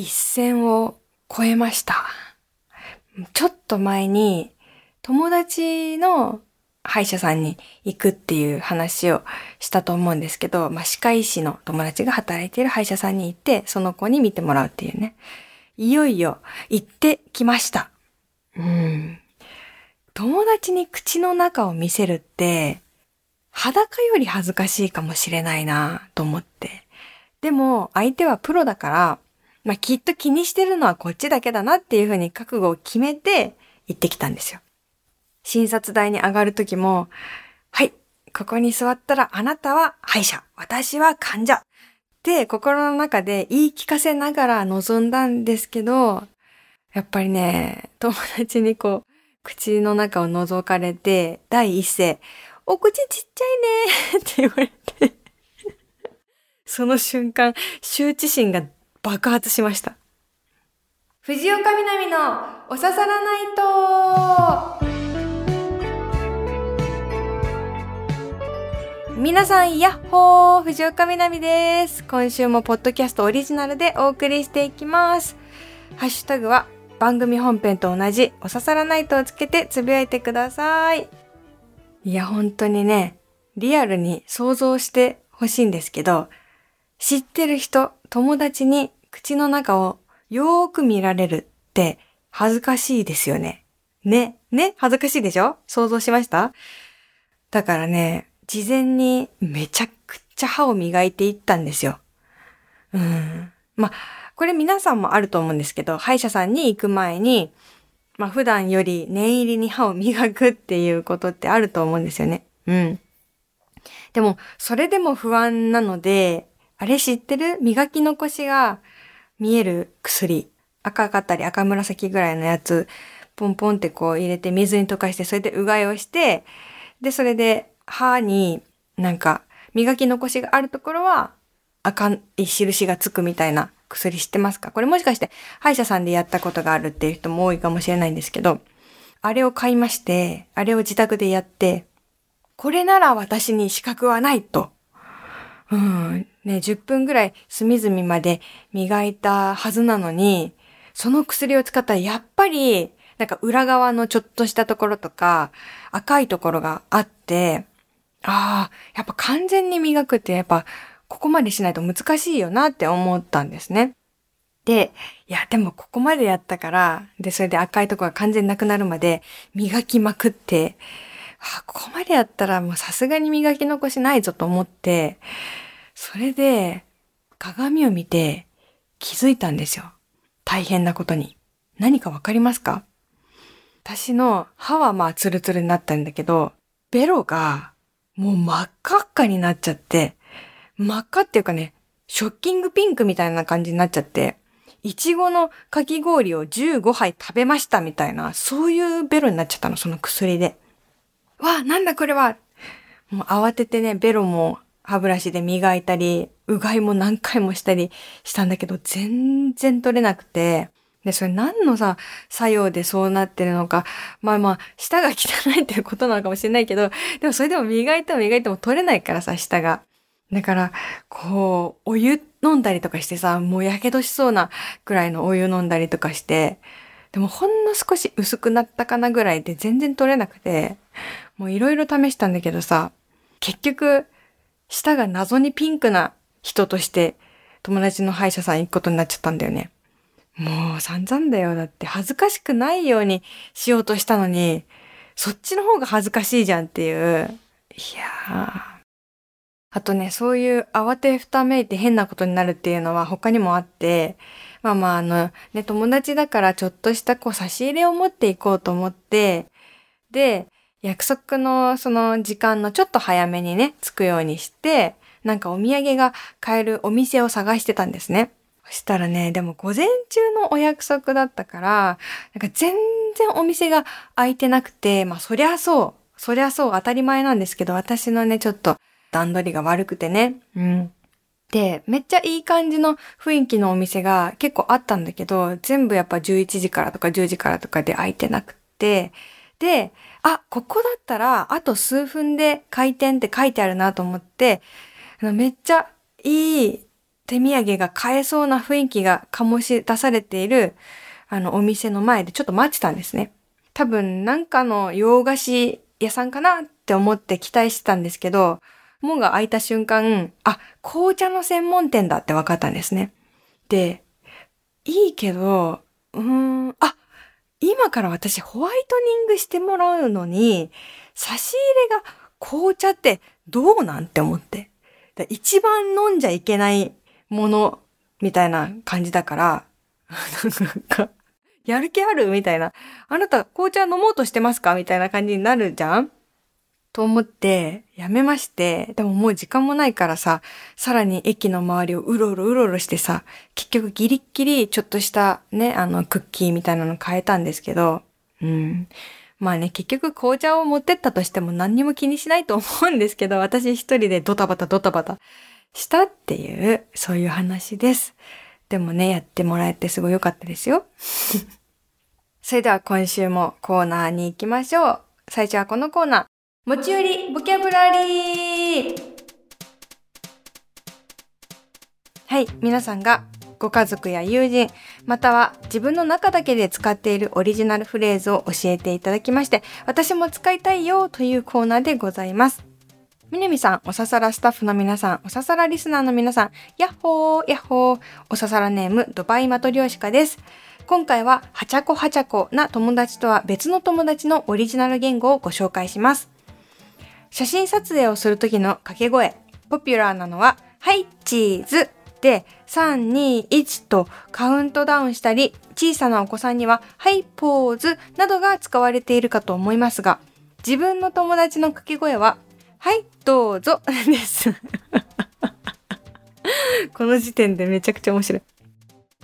一線を越えました。ちょっと前に友達の歯医者さんに行くっていう話をしたと思うんですけど、まあ、歯科医師の友達が働いている歯医者さんに行って、その子に見てもらうっていうね。いよいよ行ってきました。うん。友達に口の中を見せるって、裸より恥ずかしいかもしれないなと思って。でも、相手はプロだから、まあ、きっと気にしてるのはこっちだけだなっていうふうに覚悟を決めて行ってきたんですよ。診察台に上がるときも、はい、ここに座ったらあなたは歯医者、私は患者って心の中で言い聞かせながら臨んだんですけど、やっぱりね、友達にこう、口の中を覗かれて、第一声、お口ちっちゃいねって言われてその瞬間、羞恥心が爆発しました。藤岡みなみのおささらないと皆さん、やっほー藤岡みなみです。今週もポッドキャストオリジナルでお送りしていきます。ハッシュタグは番組本編と同じおささらないとをつけてつぶやいてください。いや、本当にね、リアルに想像してほしいんですけど、知ってる人、友達に口の中をよーく見られるって恥ずかしいですよね。ね、ね、恥ずかしいでしょ？想像しました？だからね、事前にめちゃくちゃ歯を磨いていったんですよ。うん。まあ、これ皆さんもあると思うんですけど、歯医者さんに行く前に、まあ普段より念入りに歯を磨くっていうことってあると思うんですよね。うん。でも、それでも不安なので、あれ知ってる？磨き残しが見える薬。赤かったり赤紫ぐらいのやつ、ポンポンってこう入れて水に溶かして、それでうがいをして、で、それで歯になんか磨き残しがあるところは赤い印がつくみたいな薬知ってますか？これもしかして歯医者さんでやったことがあるっていう人も多いかもしれないんですけど、あれを買いまして、あれを自宅でやって、これなら私に資格はないとうん。ね、10分ぐらい隅々まで磨いたはずなのに、その薬を使ったらやっぱり、なんか裏側のちょっとしたところとか、赤いところがあって、ああ、やっぱ完全に磨くってやっぱここまでしないと難しいよなって思ったんですね。で、いや、でもここまでやったから、で、それで赤いところが完全なくなるまで磨きまくって、あ、ここまでやったらもうさすがに磨き残しないぞと思って、それで鏡を見て気づいたんですよ。大変なことに。何かわかりますか？私の歯はまあツルツルになったんだけど、ベロがもう真っ赤っかになっちゃって、真っ赤っていうかね、ショッキングピンクみたいな感じになっちゃって、いちごのかき氷を15杯食べましたみたいな、そういうベロになっちゃったの、その薬で。わなんだこれはもう慌ててね、ベロも歯ブラシで磨いたり、うがいも何回もしたりしたんだけど、全然取れなくて、で、それ何のさ、作用でそうなってるのか。まあまあ、舌が汚いっていうことなのかもしれないけど、でもそれでも磨いても磨いても取れないからさ、舌が。だから、こう、お湯飲んだりとかしてさ、もうやけどしそうなくらいのお湯飲んだりとかして、でもほんの少し薄くなったかなぐらいで全然取れなくて、もういろいろ試したんだけどさ、結局、舌が謎にピンクな人として友達の歯医者さん行くことになっちゃったんだよね。もう散々だよ。だって恥ずかしくないようにしようとしたのに、そっちの方が恥ずかしいじゃんっていう。いやー。あとね、そういう慌てふためいて変なことになるっていうのは他にもあって、まあまああの、ね、友達だからちょっとしたこう差し入れを持っていこうと思って、で、約束のその時間のちょっと早めにね、着くようにして、なんかお土産が買えるお店を探してたんですね。そしたらね、でも午前中のお約束だったから、なんか全然お店が開いてなくて、まあそりゃそう、そりゃそう当たり前なんですけど、私のね、ちょっと段取りが悪くてね。うん。で、めっちゃいい感じの雰囲気のお店が結構あったんだけど、全部やっぱ11時からとか10時からとかで開いてなくて、で、あ、ここだったら、あと数分で開店って書いてあるなと思って、めっちゃいい手土産が買えそうな雰囲気が醸し出されている、あの、お店の前でちょっと待ってたんですね。多分、なんかの洋菓子屋さんかなって思って期待してたんですけど、門が開いた瞬間、あ、紅茶の専門店だって分かったんですね。で、いいけど、うーん、あ、今から私ホワイトニングしてもらうのに、差し入れが紅茶ってどうなんて思って。一番飲んじゃいけないものみたいな感じだから、なんか、やる気ある？みたいな。あなた紅茶飲もうとしてますか？みたいな感じになるじゃんと思って、やめまして、でももう時間もないからさ、さらに駅の周りをうろうろうろうろしてさ、結局ギリッギリちょっとしたね、あのクッキーみたいなの変えたんですけど、うん。まあね、結局紅茶を持ってったとしても何にも気にしないと思うんですけど、私一人でドタバタドタバタしたっていう、そういう話です。でもね、やってもらえてすごい良かったですよ。それでは今週もコーナーに行きましょう。最初はこのコーナー。持ち寄りボキャブラリーはい、皆さんがご家族や友人、または自分の中だけで使っているオリジナルフレーズを教えていただきまして、私も使いたいよというコーナーでございます。みなみさん、おささらスタッフの皆さん、おささらリスナーの皆さん、やっほー、やっほー、おささらネーム、ドバイマトリョーシカです。今回は、はちゃこはちゃこな友達とは別の友達のオリジナル言語をご紹介します。写真撮影をするときの掛け声、ポピュラーなのは、はい、チーズで、3、2、1とカウントダウンしたり、小さなお子さんには、はい、ポーズなどが使われているかと思いますが、自分の友達の掛け声は、はい、どうぞです。この時点でめちゃくちゃ面白い。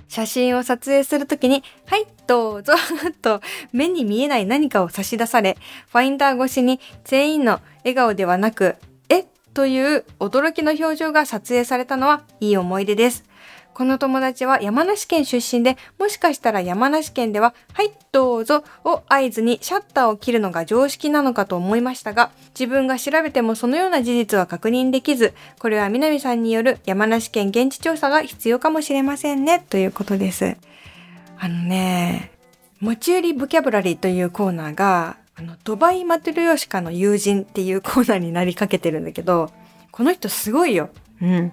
写真を撮影するときに、はい、どうぞ と目に見えない何かを差し出され、ファインダー越しに全員の笑顔ではなく、えという驚きの表情が撮影されたのはいい思い出です。この友達は山梨県出身で、もしかしたら山梨県では、はい、どうぞを合図にシャッターを切るのが常識なのかと思いましたが、自分が調べてもそのような事実は確認できず、これは南さんによる山梨県現地調査が必要かもしれませんね、ということです。あのね、持ち寄りボキャブラリーというコーナーが、あの、ドバイマトリョーシカの友人っていうコーナーになりかけてるんだけど、この人すごいよ。うん。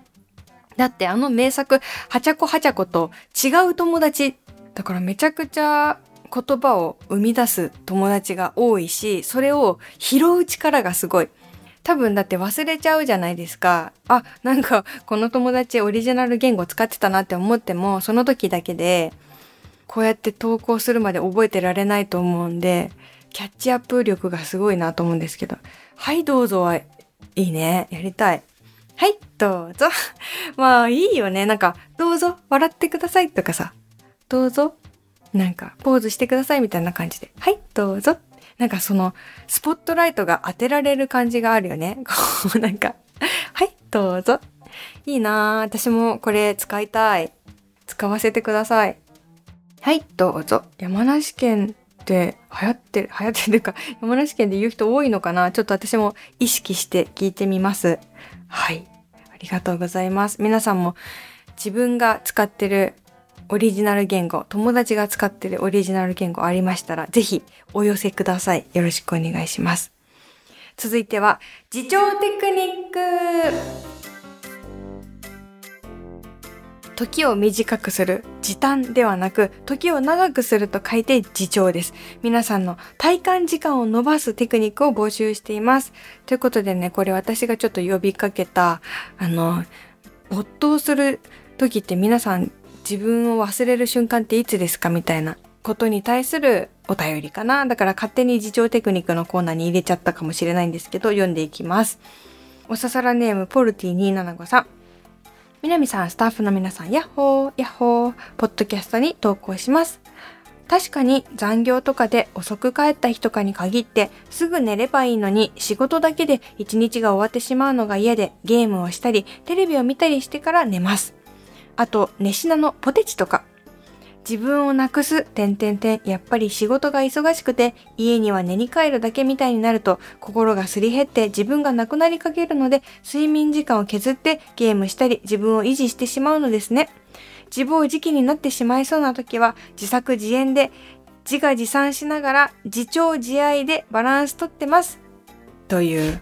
だってあの名作、はちゃこはちゃこと違う友達。だからめちゃくちゃ言葉を生み出す友達が多いし、それを拾う力がすごい。多分だって忘れちゃうじゃないですか。あ、なんかこの友達オリジナル言語使ってたなって思っても、その時だけで、こうやって投稿するまで覚えてられないと思うんで、キャッチアップ力がすごいなと思うんですけど。はい、どうぞはいいね。やりたい。はい、どうぞ。まあ、いいよね。なんか、どうぞ、笑ってくださいとかさ、どうぞ、なんか、ポーズしてくださいみたいな感じで、はい、どうぞ。なんかその、スポットライトが当てられる感じがあるよね。こう、なんか、はい、どうぞ。いいなぁ。私もこれ使いたい。使わせてください。はい、どうぞ。山梨県って流行ってる、流行ってるか、山梨県で言う人多いのかなちょっと私も意識して聞いてみます。はい。ありがとうございます。皆さんも自分が使ってるオリジナル言語、友達が使ってるオリジナル言語ありましたら、ぜひお寄せください。よろしくお願いします。続いては、自重テクニック時を短くする時短ではなく、時を長くすると書いて自重です。皆さんの体感時間を伸ばすテクニックを募集しています。ということでね、これ私がちょっと呼びかけた、あの、没頭する時って皆さん自分を忘れる瞬間っていつですかみたいなことに対するお便りかな。だから勝手に自重テクニックのコーナーに入れちゃったかもしれないんですけど、読んでいきます。おささらネームポルティ275さん。南さん、スタッフの皆さん、ヤッホー、ヤッホー、ポッドキャストに投稿します。確かに残業とかで遅く帰った日とかに限ってすぐ寝ればいいのに仕事だけで一日が終わってしまうのが嫌でゲームをしたりテレビを見たりしてから寝ます。あと、寝品のポテチとか。自分をなくす、点点点、やっぱり仕事が忙しくて、家には寝に帰るだけみたいになると、心がすり減って自分がなくなりかけるので、睡眠時間を削ってゲームしたり、自分を維持してしまうのですね。自暴自棄になってしまいそうな時は、自作自演で、自画自賛しながら、自重自愛でバランスとってます。という。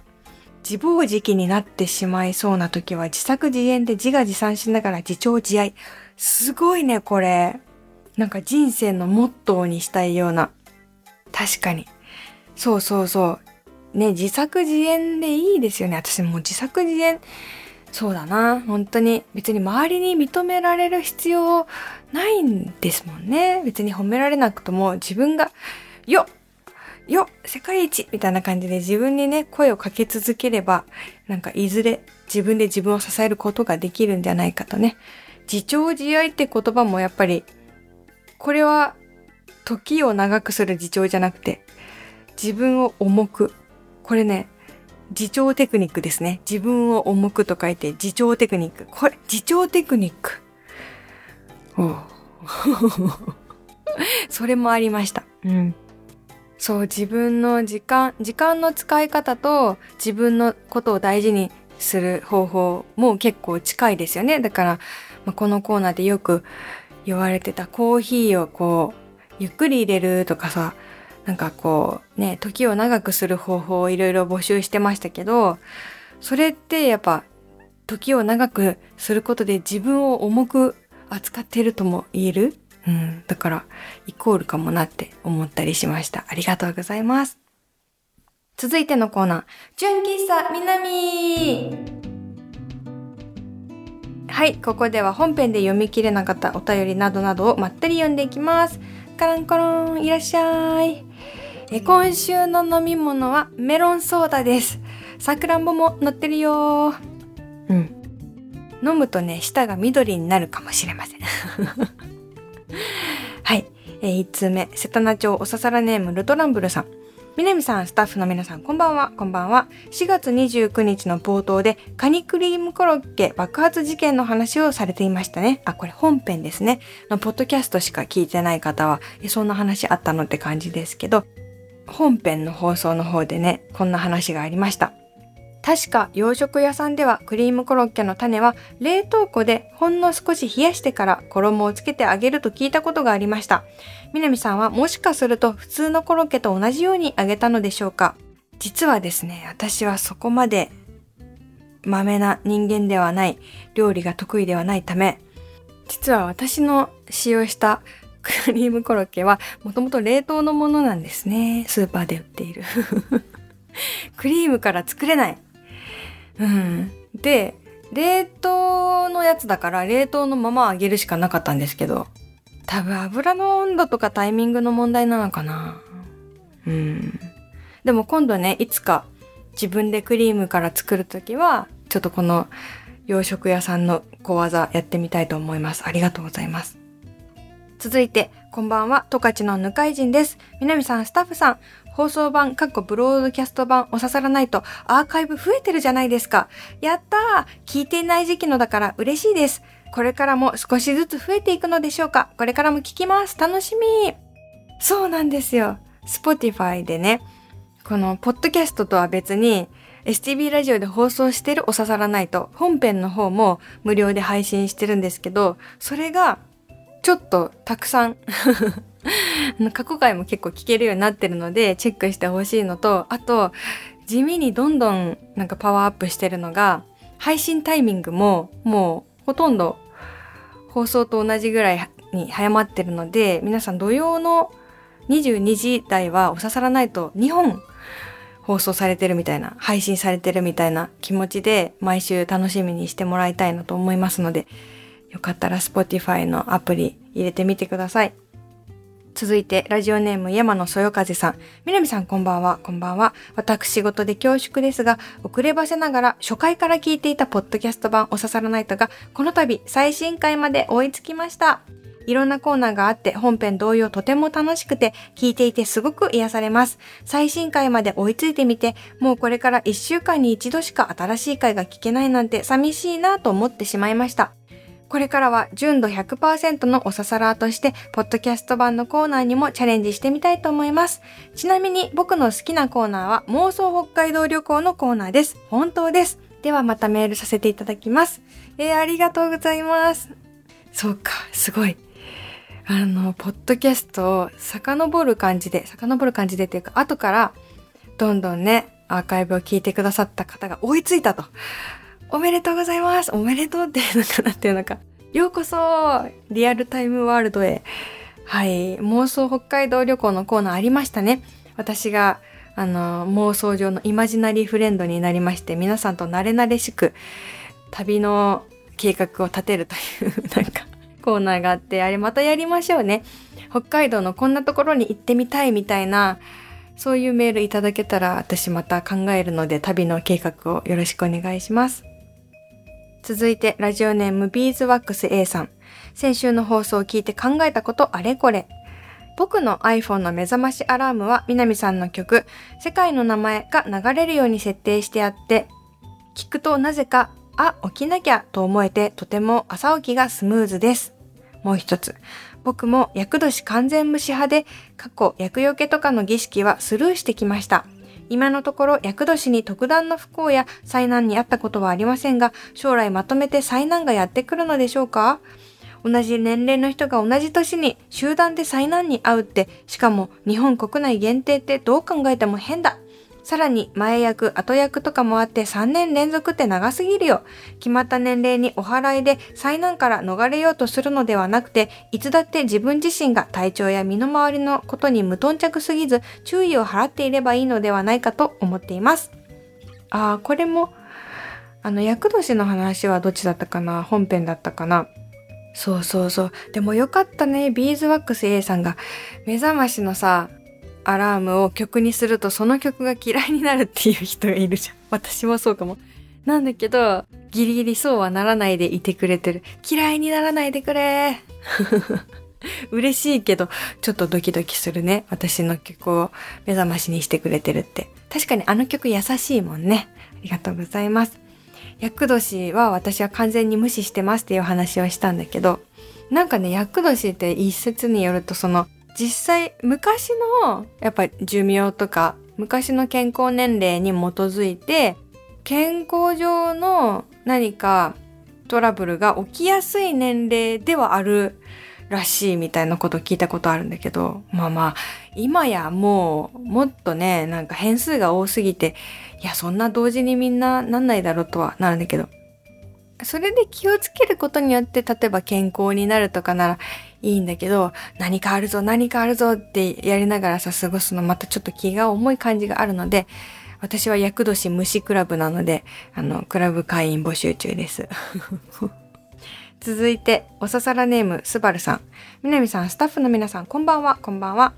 自暴自棄になってしまいそうな時は、自作自演で自画自賛しながら自重自愛。すごいね、これ。なんか人生のモットーにしたいような。確かに。そうそうそう。ね、自作自演でいいですよね。私もう自作自演、そうだな。本当に別に周りに認められる必要ないんですもんね。別に褒められなくとも自分が、よよ世界一みたいな感じで自分にね、声をかけ続ければ、なんかいずれ自分で自分を支えることができるんじゃないかとね。自重自愛って言葉もやっぱりこれは時を長くする自重じゃなくて、自分を重く。これね、自重テクニックですね。自分を重くと書いて自重テクニック。これ、自重テクニック。お それもありました。うん。そう、自分の時間、時間の使い方と自分のことを大事にする方法も結構近いですよね。だから、まあ、このコーナーでよく言われてたコーヒーをこう、ゆっくり入れるとかさ、なんかこう、ね、時を長くする方法をいろいろ募集してましたけど、それってやっぱ、時を長くすることで自分を重く扱ってるとも言える？うん。だから、イコールかもなって思ったりしました。ありがとうございます。続いてのコーナー、純喫茶南はい、ここでは本編で読み切れなかったお便りなどなどをまったり読んでいきます。カランコロン、いらっしゃい。え今週の飲み物はメロンソーダです。さくらんぼも乗ってるようん。飲むとね、舌が緑になるかもしれません。はい。えー、1通目、瀬戸内町おささらネームルトランブルさん。みなみさん、スタッフの皆さん、こんばんは、こんばんは。4月29日の冒頭で、カニクリームコロッケ爆発事件の話をされていましたね。あ、これ本編ですね。のポッドキャストしか聞いてない方は、そんな話あったのって感じですけど、本編の放送の方でね、こんな話がありました。確か洋食屋さんではクリームコロッケの種は冷凍庫でほんの少し冷やしてから衣をつけてあげると聞いたことがありました。南さんはもしかすると普通のコロッケと同じように揚げたのでしょうか？実はですね、私はそこまで豆な人間ではない、料理が得意ではないため、実は私の使用したクリームコロッケはもともと冷凍のものなんですね。スーパーで売っている。クリームから作れない。うん。で、冷凍のやつだから冷凍のまま揚げるしかなかったんですけど、多分油の温度とかタイミングの問題なのかな。うん。でも今度ね、いつか自分でクリームから作るときは、ちょっとこの洋食屋さんの小技やってみたいと思います。ありがとうございます。続いて、こんばんは、十勝のぬかい人です。南さん、スタッフさん、放送版、かっこブロードキャスト版お刺さらないとアーカイブ増えてるじゃないですか。やったー聞いていない時期のだから嬉しいです。これからも少しずつ増えていくのでしょうかこれからも聞きます。楽しみそうなんですよ。Spotify でね、このポッドキャストとは別に STB ラジオで放送してるお刺さらないと本編の方も無料で配信してるんですけど、それがちょっとたくさん 過去回も結構聞けるようになってるのでチェックしてほしいのと、あと地味にどんどんなんかパワーアップしてるのが配信タイミングももうほとんど放送と同じぐらいに早まってるので、皆さん土曜の22時台はお刺さらないと2本放送されてるみたいな、配信されてるみたいな気持ちで毎週楽しみにしてもらいたいなと思いますので、よかったら Spotify のアプリ入れてみてください。続いて、ラジオネーム山野そよ風さん。みなみさんこんばんは、こんばんは。私事で恐縮ですが、遅ればせながら初回から聞いていたポッドキャスト版お刺さらないとが、この度最新回まで追いつきました。いろんなコーナーがあって本編同様とても楽しくて聞いていてすごく癒されます。最新回まで追いついてみてもうこれから1週間に1度しか新しい回が聞けないなんて寂しいなと思ってしまいました。これからは純度100%のおささらとして、ポッドキャスト版のコーナーにもチャレンジしてみたいと思います。ちなみに僕の好きなコーナーは妄想北海道旅行のコーナーです。本当です。ではまたメールさせていただきます。えー、ありがとうございます。そうか、すごい。あの、ポッドキャストを遡る感じで、遡る感じでっていうか、後から、どんどんね、アーカイブを聞いてくださった方が追いついたと。おめでとうございますおめでとうっていうのかなっていうのか。ようこそリアルタイムワールドへ。はい。妄想北海道旅行のコーナーありましたね。私が、あの、妄想上のイマジナリーフレンドになりまして、皆さんと慣れ慣れしく旅の計画を立てるというなんか、コーナーがあって、あれまたやりましょうね。北海道のこんなところに行ってみたいみたいな、そういうメールいただけたら私また考えるので旅の計画をよろしくお願いします。続いて、ラジオネームビーズワックス A さん。先週の放送を聞いて考えたことあれこれ。僕の iPhone の目覚ましアラームは南さんの曲、世界の名前が流れるように設定してあって、聞くとなぜか、あ、起きなきゃと思えてとても朝起きがスムーズです。もう一つ。僕も厄年完全無視派で、過去厄除けとかの儀式はスルーしてきました。今のところ厄年に特段の不幸や災難にあったことはありませんが、将来まとめて災難がやってくるのでしょうか？同じ年齢の人が同じ年に集団で災難に遭うって、しかも日本国内限定ってどう考えても変だ。さらに前役、後役とかもあって3年連続って長すぎるよ。決まった年齢にお払いで災難から逃れようとするのではなくて、いつだって自分自身が体調や身の回りのことに無頓着すぎず注意を払っていればいいのではないかと思っています。ああ、これも、あの、役年の話はどっちだったかな？本編だったかな？そうそうそう。でもよかったね。ビーズワックス A さんが目覚ましのさ、アラームを曲にするとその曲が嫌いになるっていう人がいるじゃん。私もそうかも。なんだけど、ギリギリそうはならないでいてくれてる。嫌いにならないでくれ 嬉しいけど、ちょっとドキドキするね。私の曲を目覚ましにしてくれてるって。確かにあの曲優しいもんね。ありがとうございます。厄年は私は完全に無視してますっていう話をしたんだけど、なんかね、厄年って一説によるとその実際昔のやっぱ寿命とか昔の健康年齢に基づいて健康上の何かトラブルが起きやすい年齢ではあるらしいみたいなこと聞いたことあるんだけど、まあまあ、今やもう、もっとね、なんか変数が多すぎて、いや、そんな同時にみんななんないだろうとはなるんだけど、それで気をつけることによって、例えば健康になるとかならいいんだけど、何かあるぞ、何かあるぞってやりながらさ、過ごすのまたちょっと気が重い感じがあるので、私は厄年虫クラブなので、あの、クラブ会員募集中です。続いて、おささらネーム、すばるさん。みなみさん、スタッフの皆さん、こんばんは、こんばんは。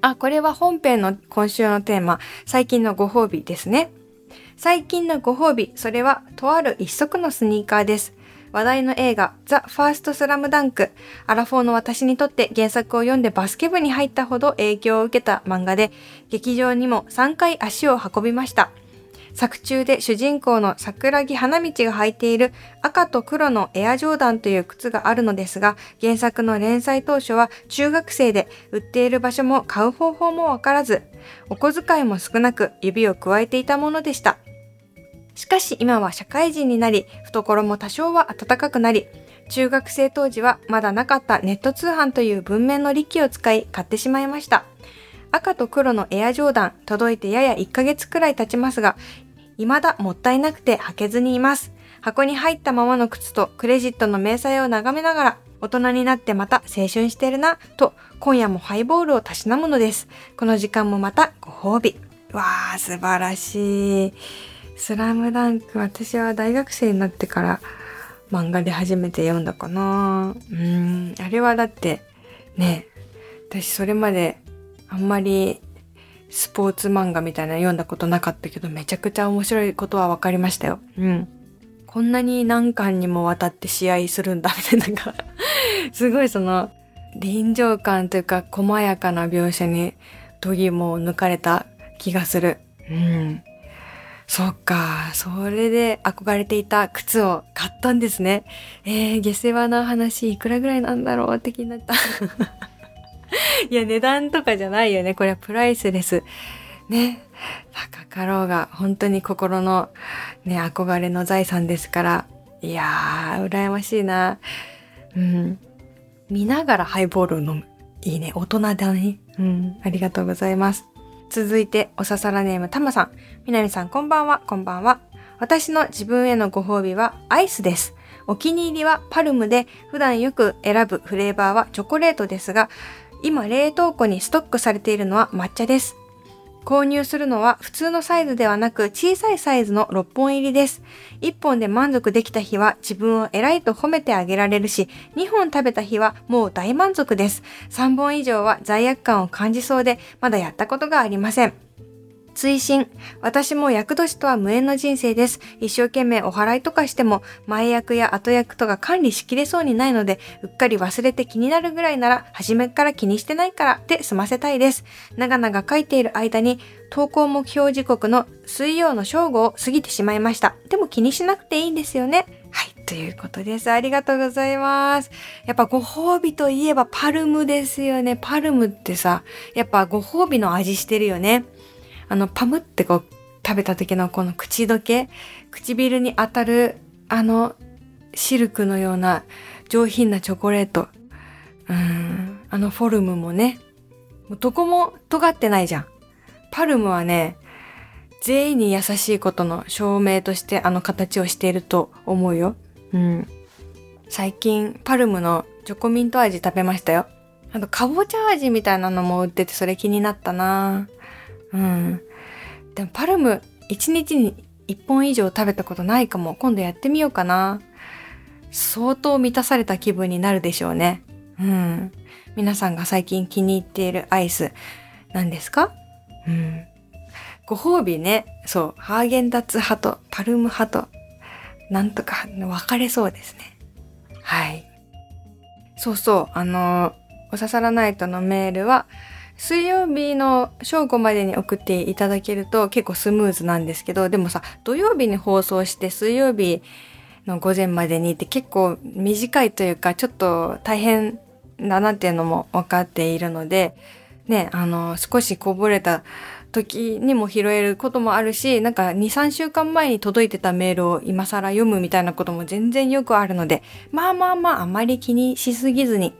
あ、これは本編の今週のテーマ、最近のご褒美ですね。最近のご褒美、それはとある一足のスニーカーです。話題の映画、ザ・ファーストスラムダンク。アラフォーの私にとって原作を読んでバスケ部に入ったほど影響を受けた漫画で、劇場にも3回足を運びました。作中で主人公の桜木花道が履いている赤と黒のエアジョーダンという靴があるのですが、原作の連載当初は中学生で売っている場所も買う方法もわからず、お小遣いも少なく指を加えていたものでした。しかし今は社会人になり、懐も多少は暖かくなり、中学生当時はまだなかったネット通販という文面の利器を使い買ってしまいました。赤と黒のエアジョーダン届いてやや1ヶ月くらい経ちますが、未だもったいなくて履けずにいます。箱に入ったままの靴とクレジットの明細を眺めながら、大人になってまた青春してるな、と今夜もハイボールをたしなむのです。この時間もまたご褒美。わー、素晴らしい。スラムダンク、私は大学生になってから漫画で初めて読んだかな。うん、あれはだって、ね、私それまであんまりスポーツ漫画みたいな読んだことなかったけど、めちゃくちゃ面白いことは分かりましたよ。うん。こんなに何巻にもわたって試合するんだ、みたいな、なんかすごいその、臨場感というか、細やかな描写に、度肝を抜かれた気がする。うん。そっか。それで憧れていた靴を買ったんですね。えー、下世話な話いくらぐらいなんだろうって気になった。いや、値段とかじゃないよね。これはプライスレス。ね。高かろうが、本当に心のね、憧れの財産ですから。いやー、羨ましいな。うん。見ながらハイボールを飲む。いいね。大人だね。うん。ありがとうございます。続いて、おささらネームたまさん。みなみさん、こんばんは。こんばんは。私の自分へのご褒美はアイスです。お気に入りはパルムで、普段よく選ぶフレーバーはチョコレートですが、今冷凍庫にストックされているのは抹茶です。購入するのは普通のサイズではなく小さいサイズの6本入りです。1本で満足できた日は自分を偉いと褒めてあげられるし、2本食べた日はもう大満足です。3本以上は罪悪感を感じそうで、まだやったことがありません。追伸。私も役年とは無縁の人生です。一生懸命お払いとかしても、前役や後役とか管理しきれそうにないので、うっかり忘れて気になるぐらいなら、初めから気にしてないからで済ませたいです。長々書いている間に、投稿目標時刻の水曜の正午を過ぎてしまいました。でも気にしなくていいんですよね。はい、ということです。ありがとうございます。やっぱご褒美といえばパルムですよね。パルムってさ、やっぱご褒美の味してるよね。あの、パムってこう、食べた時のこの口どけ、唇に当たる、あの、シルクのような上品なチョコレート。うん、あのフォルムもね、もうどこも尖ってないじゃん。パルムはね、全員に優しいことの証明としてあの形をしていると思うよ。うん。最近、パルムのチョコミント味食べましたよ。あと、かぼちゃ味みたいなのも売っててそれ気になったなうん。でもパルム1日に1本以上食べたことないかも。今度やってみようかな。相当満たされた気分になるでしょうね。うん。皆さんが最近気に入っているアイス何ですか？うん。ご褒美ね。そう。ハーゲンダッツ派とパルム派となんとか分かれそうですね。はい。そうそう。あの、おささらナイトのメールは、水曜日の正午までに送っていただけると結構スムーズなんですけど、でもさ、土曜日に放送して水曜日の午前までにって結構短いというか、ちょっと大変だなっていうのも分かっているので、ね、あの、少しこぼれた時にも拾えることもあるし、なんか2、3週間前に届いてたメールを今更読むみたいなことも全然よくあるので、まあまあまああまり気にしすぎずに、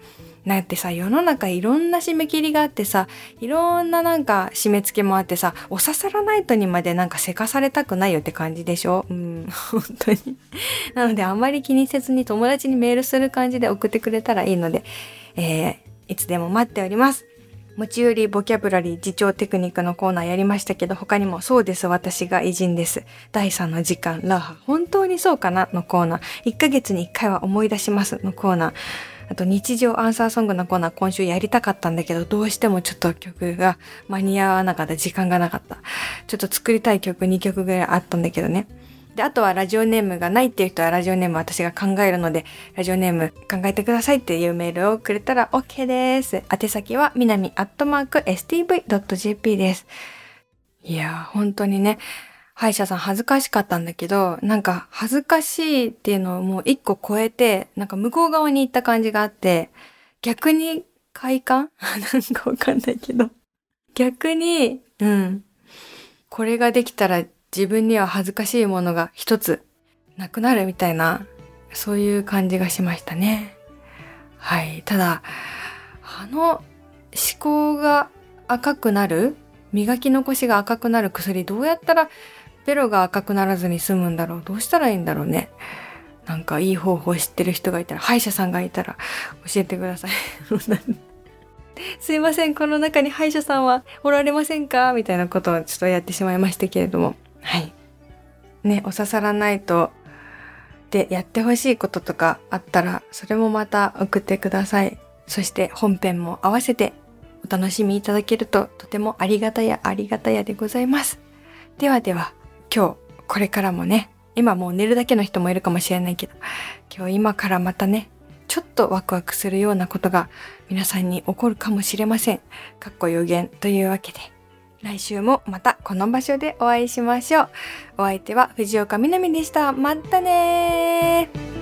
なんてさ、世の中いろんな締め切りがあってさ、いろんななんか締め付けもあってさ、おささらナイトにまでなんかせかされたくないよって感じでしょ？うん、本当に。なのであんまり気にせずに友達にメールする感じで送ってくれたらいいので、えー、いつでも待っております。持ち寄りボキャブラリー自重テクニックのコーナーやりましたけど、他にもそうです私が偉人です。第3の時間、ラハ、本当にそうかな？のコーナー。1ヶ月に1回は思い出しますのコーナー。あと日常アンサーソングのコーナー今週やりたかったんだけど、どうしてもちょっと曲が間に合わなかった、時間がなかった。ちょっと作りたい曲2曲ぐらいあったんだけどね。で、あとはラジオネームがないっていう人はラジオネーム私が考えるので、ラジオネーム考えてくださいっていうメールをくれたら OK です。宛先はみなみアットマーク stv.jp です。いやー、本当にね、歯医者さん恥ずかしかったんだけど、なんか恥ずかしいっていうのをもう一個超えて、なんか向こう側に行った感じがあって、逆に快感？なんかわかんないけど。逆に、うん。これができたら自分には恥ずかしいものが一つなくなるみたいな、そういう感じがしましたね。はい。ただ、あの思考が赤くなる磨き残しが赤くなる薬どうやったらベロが赤くならずに済むんだろうどうしたらいいんだろうね。なんかいい方法知ってる人がいたら、歯医者さんがいたら教えてください。すいません、この中に歯医者さんはおられませんか？みたいなことをちょっとやってしまいましたけれども。はい。ね、お刺さらないと、でやってほしいこととかあったら、それもまた送ってください。そして本編も合わせてお楽しみいただけるととてもありがたやありがたやでございます。ではでは、今日、これからもね、今もう寝るだけの人もいるかもしれないけど、今日今からまたね、ちょっとワクワクするようなことが皆さんに起こるかもしれません。かっこ予言というわけで、来週もまたこの場所でお会いしましょう。お相手は藤岡みなみでした。またねー。